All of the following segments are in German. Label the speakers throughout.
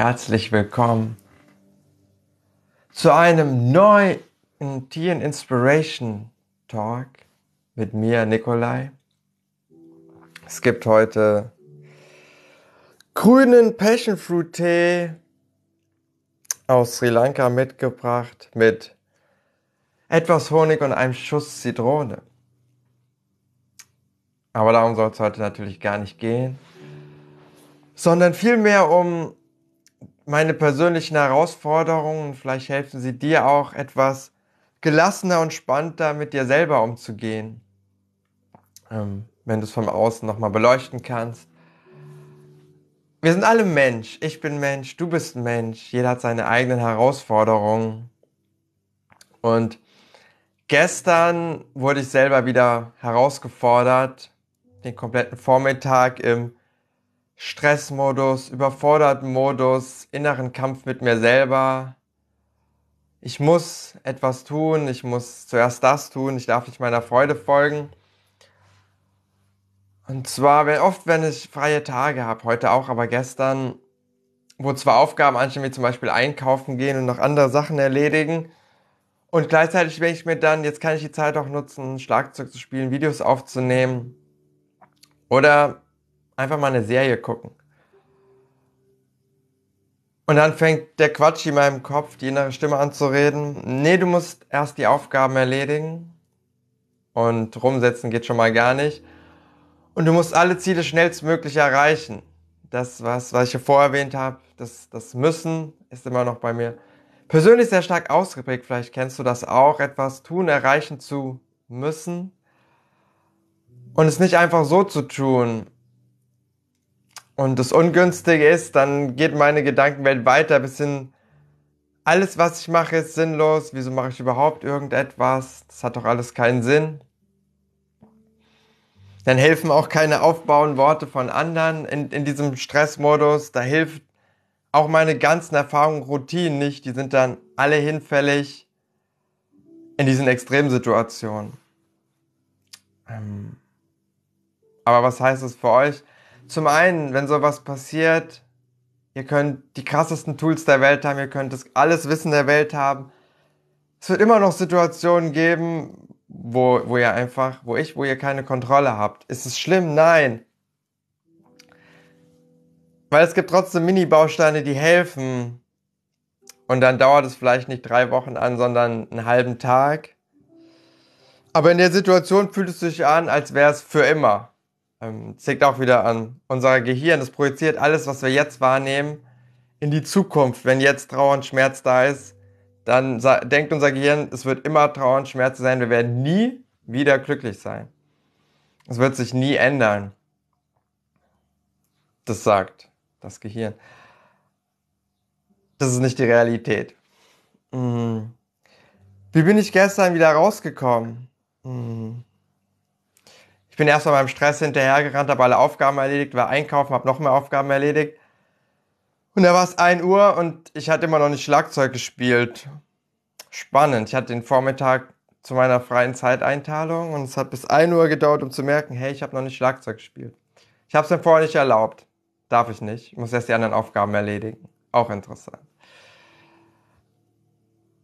Speaker 1: herzlich willkommen zu einem neuen Teen Inspiration Talk mit mir, Nikolai. Es gibt heute grünen Passion Fruit Tee aus Sri Lanka mitgebracht mit etwas Honig und einem Schuss Zitrone. Aber darum soll es heute natürlich gar nicht gehen, sondern vielmehr um meine persönlichen Herausforderungen. Vielleicht helfen sie dir auch etwas gelassener und spannender mit dir selber umzugehen, ähm, wenn du es vom Außen nochmal beleuchten kannst. Wir sind alle Mensch. Ich bin Mensch, du bist Mensch. Jeder hat seine eigenen Herausforderungen. Und gestern wurde ich selber wieder herausgefordert, den kompletten Vormittag im Stressmodus, überforderten Modus, inneren Kampf mit mir selber. Ich muss etwas tun, ich muss zuerst das tun, ich darf nicht meiner Freude folgen. Und zwar, wenn, oft, wenn ich freie Tage habe, heute auch, aber gestern, wo zwar Aufgaben anstehen, wie zum Beispiel einkaufen gehen und noch andere Sachen erledigen. Und gleichzeitig denke ich mir dann, jetzt kann ich die Zeit auch nutzen, Schlagzeug zu spielen, Videos aufzunehmen. Oder einfach mal eine Serie gucken. Und dann fängt der Quatsch in meinem Kopf, die innere Stimme an zu reden. Nee, du musst erst die Aufgaben erledigen. Und rumsetzen geht schon mal gar nicht. Und du musst alle Ziele schnellstmöglich erreichen. Das, was, was ich hier vorher erwähnt habe, das, das Müssen ist immer noch bei mir persönlich sehr stark ausgeprägt. Vielleicht kennst du das auch, etwas tun, erreichen zu müssen. Und es nicht einfach so zu tun. Und das Ungünstige ist, dann geht meine Gedankenwelt weiter bis hin, alles, was ich mache, ist sinnlos. Wieso mache ich überhaupt irgendetwas? Das hat doch alles keinen Sinn. Dann helfen auch keine aufbauenden Worte von anderen in, in diesem Stressmodus. Da hilft auch meine ganzen Erfahrungen, Routinen nicht. Die sind dann alle hinfällig in diesen Extremsituationen. Ähm aber was heißt es für euch? Zum einen, wenn sowas passiert, ihr könnt die krassesten Tools der Welt haben, ihr könnt das alles Wissen der Welt haben. Es wird immer noch Situationen geben, wo, wo ihr einfach, wo ich, wo ihr keine Kontrolle habt. Ist es schlimm? Nein. Weil es gibt trotzdem Mini-Bausteine, die helfen. Und dann dauert es vielleicht nicht drei Wochen an, sondern einen halben Tag. Aber in der Situation fühlt es sich an, als wäre es für immer. Ähm, auch wieder an unser Gehirn. Das projiziert alles, was wir jetzt wahrnehmen, in die Zukunft. Wenn jetzt Trauer und Schmerz da ist, dann denkt unser Gehirn, es wird immer Trauer und Schmerz sein, wir werden nie wieder glücklich sein. Es wird sich nie ändern. Das sagt das Gehirn. Das ist nicht die Realität. Hm. Wie bin ich gestern wieder rausgekommen? Ich bin erst mal beim Stress hinterhergerannt, habe alle Aufgaben erledigt, war einkaufen, habe noch mehr Aufgaben erledigt. Und da war es 1 Uhr und ich hatte immer noch nicht Schlagzeug gespielt. Spannend. Ich hatte den Vormittag zu meiner freien Zeiteinteilung und es hat bis 1 Uhr gedauert, um zu merken, hey, ich habe noch nicht Schlagzeug gespielt. Ich habe es mir vorher nicht erlaubt. Darf ich nicht. Ich muss erst die anderen Aufgaben erledigen. Auch interessant.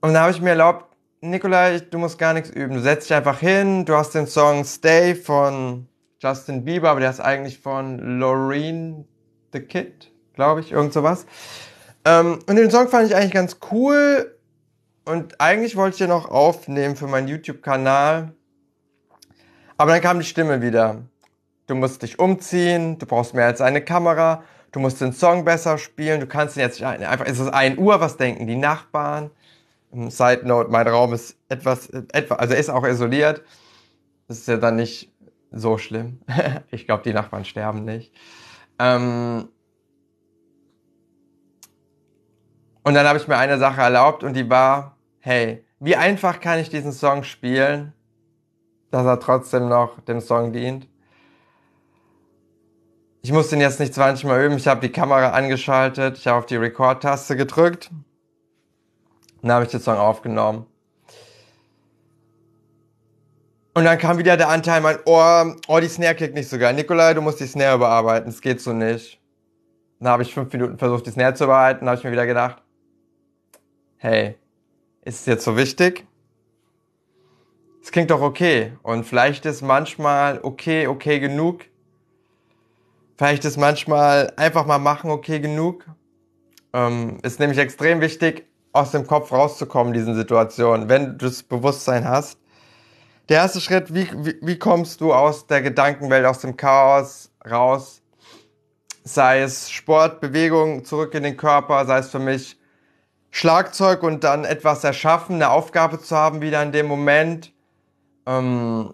Speaker 1: Und da habe ich mir erlaubt, Nikolai, du musst gar nichts üben. Du setzt dich einfach hin. Du hast den Song Stay von Justin Bieber, aber der ist eigentlich von Loreen the Kid glaube ich, irgend sowas. Ähm, und den Song fand ich eigentlich ganz cool und eigentlich wollte ich den noch aufnehmen für meinen YouTube-Kanal. Aber dann kam die Stimme wieder. Du musst dich umziehen, du brauchst mehr als eine Kamera, du musst den Song besser spielen, du kannst ihn jetzt nicht einfach, ist es 1 Uhr, was denken die Nachbarn? Side Note, mein Raum ist etwas, etwa, also ist auch isoliert. Das ist ja dann nicht so schlimm. ich glaube, die Nachbarn sterben nicht. Ähm, Und dann habe ich mir eine Sache erlaubt und die war, hey, wie einfach kann ich diesen Song spielen, dass er trotzdem noch dem Song dient? Ich muss den jetzt nicht 20 Mal üben. Ich habe die Kamera angeschaltet, ich habe auf die Record-Taste gedrückt. Dann habe ich den Song aufgenommen. Und dann kam wieder der Anteil, mein Ohr, oh, die Snare kickt nicht so geil. Nikolai, du musst die Snare überarbeiten, das geht so nicht. Dann habe ich fünf Minuten versucht, die Snare zu. Dann habe ich mir wieder gedacht, hey, ist es jetzt so wichtig? Es klingt doch okay. Und vielleicht ist manchmal okay, okay genug. Vielleicht ist manchmal einfach mal machen okay genug. Ähm, ist nämlich extrem wichtig, aus dem Kopf rauszukommen, diesen Situationen, wenn du das Bewusstsein hast. Der erste Schritt, wie, wie, wie kommst du aus der Gedankenwelt, aus dem Chaos raus? Sei es Sport, Bewegung, zurück in den Körper, sei es für mich Schlagzeug und dann etwas erschaffen, eine Aufgabe zu haben, wieder in dem Moment. Ähm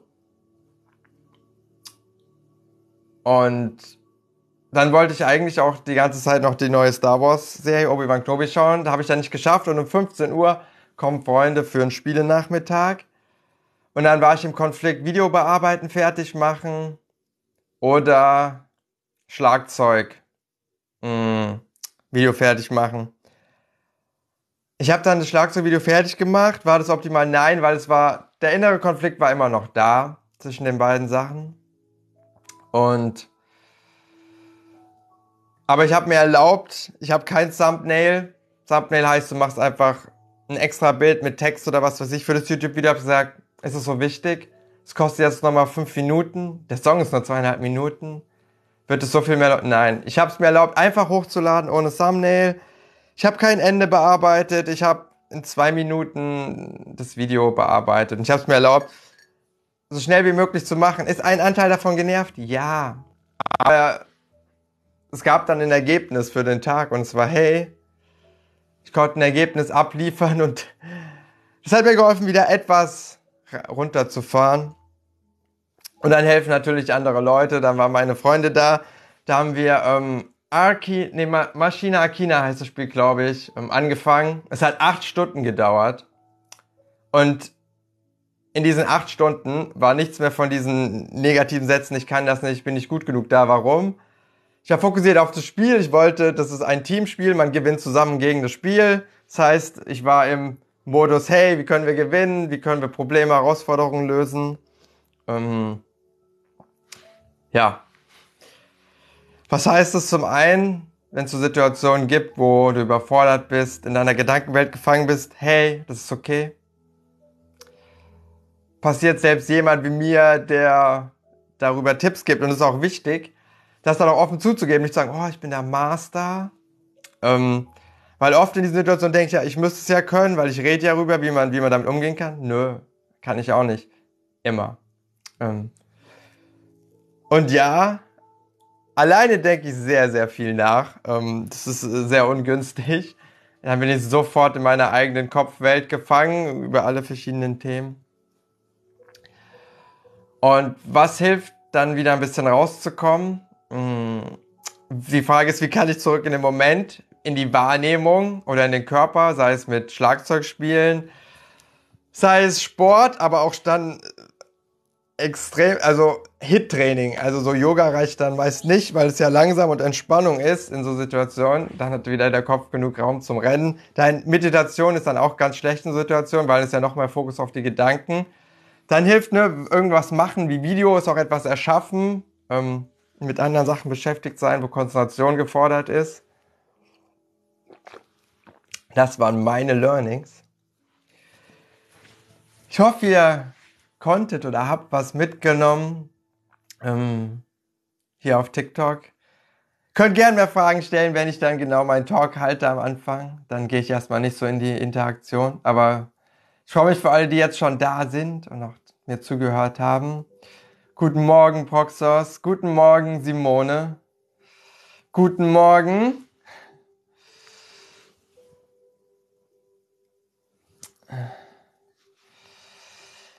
Speaker 1: und dann wollte ich eigentlich auch die ganze Zeit noch die neue Star Wars Serie Obi-Wan Kenobi schauen. Da habe ich dann nicht geschafft und um 15 Uhr kommen Freunde für einen Spielenachmittag. Und dann war ich im Konflikt Video bearbeiten, fertig machen oder Schlagzeug mh, hm, Video fertig machen. Ich habe dann das Schlagzeugvideo fertig gemacht. War das optimal? Nein, weil es war, der innere Konflikt war immer noch da zwischen den beiden Sachen. Und aber ich habe mir erlaubt, ich habe kein Thumbnail. Thumbnail heißt, du machst einfach ein extra Bild mit Text oder was weiß ich für das YouTube-Video. Hab gesagt, ist es so wichtig? Es kostet jetzt nochmal fünf Minuten. Der Song ist nur zweieinhalb Minuten. Wird es so viel mehr? Nein, ich habe es mir erlaubt, einfach hochzuladen ohne Thumbnail. Ich habe kein Ende bearbeitet. Ich habe in zwei Minuten das Video bearbeitet. Und ich habe es mir erlaubt, so schnell wie möglich zu machen. Ist ein Anteil davon genervt? Ja. Aber es gab dann ein Ergebnis für den Tag und es war, hey, ich konnte ein Ergebnis abliefern und das hat mir geholfen, wieder etwas runterzufahren. Und dann helfen natürlich andere Leute, dann waren meine Freunde da. Da haben wir ähm, Arki, nee, Maschine Akina heißt das Spiel, glaube ich, ähm, angefangen. Es hat acht Stunden gedauert. Und in diesen acht Stunden war nichts mehr von diesen negativen Sätzen, ich kann das nicht, ich bin nicht gut genug da. Warum? Ich habe fokussiert auf das Spiel. Ich wollte, das ist ein Teamspiel, man gewinnt zusammen gegen das Spiel. Das heißt, ich war im Modus, hey, wie können wir gewinnen? Wie können wir Probleme, Herausforderungen lösen? Ähm, ja. Was heißt das zum einen, wenn es so Situationen gibt, wo du überfordert bist, in deiner Gedankenwelt gefangen bist, hey, das ist okay. Passiert selbst jemand wie mir, der darüber Tipps gibt und das ist auch wichtig, das dann auch offen zuzugeben, nicht zu sagen, oh, ich bin der Master. Ähm, weil oft in diesen Situationen denke ich ja, ich müsste es ja können, weil ich rede ja darüber, wie man, wie man damit umgehen kann. Nö, kann ich auch nicht. Immer. Ähm. Und ja, alleine denke ich sehr, sehr viel nach. Ähm, das ist sehr ungünstig. Dann bin ich sofort in meiner eigenen Kopfwelt gefangen über alle verschiedenen Themen. Und was hilft dann wieder ein bisschen rauszukommen? Mm, die Frage ist, wie kann ich zurück in den Moment, in die Wahrnehmung oder in den Körper, sei es mit Schlagzeugspielen, sei es Sport, aber auch dann extrem, also Hit-Training, also so Yoga reicht dann meist nicht, weil es ja langsam und Entspannung ist in so Situationen. Dann hat wieder der Kopf genug Raum zum Rennen. Dein Meditation ist dann auch ganz schlecht in Situationen, weil es ja noch mehr Fokus auf die Gedanken. Dann hilft ne, irgendwas machen, wie Videos, auch etwas erschaffen. Ähm, mit anderen Sachen beschäftigt sein, wo Konzentration gefordert ist. Das waren meine Learnings. Ich hoffe, ihr konntet oder habt was mitgenommen ähm, hier auf TikTok. Könnt gerne mehr Fragen stellen, wenn ich dann genau meinen Talk halte am Anfang. Dann gehe ich erstmal nicht so in die Interaktion. Aber ich freue mich für alle, die jetzt schon da sind und auch mir zugehört haben. Guten Morgen, Proxos. Guten Morgen, Simone. Guten Morgen.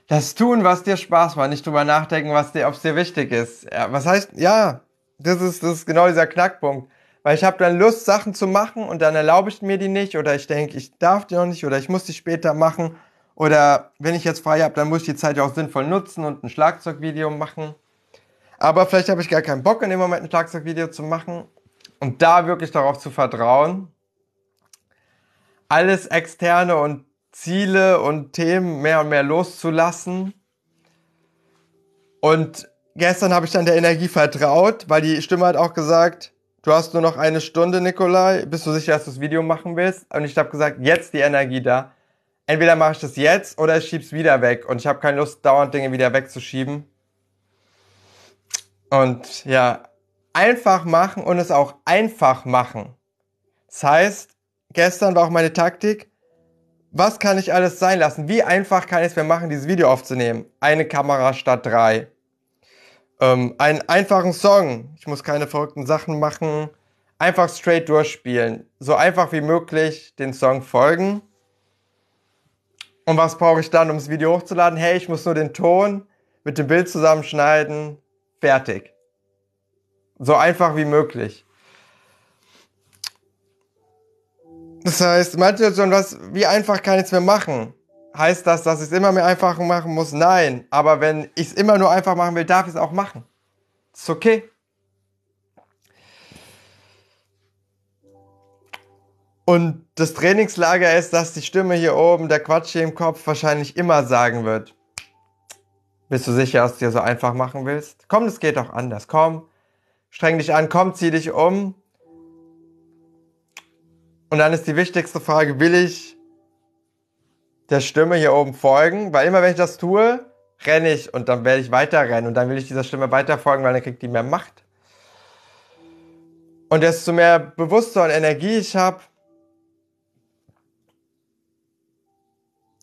Speaker 1: Das tun, was dir Spaß macht, nicht drüber nachdenken, was dir, ob es dir wichtig ist. Ja, was heißt, ja, das ist, das ist genau dieser Knackpunkt. Weil ich habe dann Lust, Sachen zu machen und dann erlaube ich mir die nicht oder ich denke, ich darf die noch nicht oder ich muss die später machen oder wenn ich jetzt frei habe, dann muss ich die Zeit ja auch sinnvoll nutzen und ein Schlagzeugvideo machen. Aber vielleicht habe ich gar keinen Bock in dem Moment ein Schlagzeugvideo zu machen. Und da wirklich darauf zu vertrauen, alles externe und Ziele und Themen mehr und mehr loszulassen. Und gestern habe ich dann der Energie vertraut, weil die Stimme hat auch gesagt, du hast nur noch eine Stunde, Nikolai. Bist du sicher, dass du das Video machen willst? Und ich habe gesagt, jetzt die Energie da. Entweder mache ich das jetzt oder ich schieb's wieder weg. Und ich habe keine Lust, dauernd Dinge wieder wegzuschieben. Und ja, einfach machen und es auch einfach machen. Das heißt, gestern war auch meine Taktik, was kann ich alles sein lassen? Wie einfach kann ich es mir machen, dieses Video aufzunehmen? Eine Kamera statt drei. Ähm, einen einfachen Song. Ich muss keine verrückten Sachen machen. Einfach straight durchspielen. So einfach wie möglich den Song folgen. Und was brauche ich dann, um das Video hochzuladen? Hey, ich muss nur den Ton mit dem Bild zusammenschneiden. Fertig. So einfach wie möglich. Das heißt, manche schon was, wie einfach kann ich es mir machen? Heißt das, dass ich es immer mehr einfach machen muss? Nein. Aber wenn ich es immer nur einfach machen will, darf ich es auch machen. ist okay. Und das Trainingslager ist, dass die Stimme hier oben, der Quatsch hier im Kopf wahrscheinlich immer sagen wird. Bist du sicher, dass du dir so einfach machen willst? Komm, das geht auch anders. Komm, streng dich an, komm, zieh dich um. Und dann ist die wichtigste Frage, will ich der Stimme hier oben folgen? Weil immer wenn ich das tue, renne ich und dann werde ich weiter rennen und dann will ich dieser Stimme weiter folgen, weil dann kriegt die mehr Macht. Und desto mehr Bewusstsein und Energie ich habe,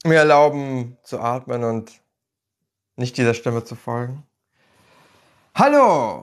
Speaker 1: mir erlauben zu atmen und nicht dieser Stimme zu folgen. Hallo!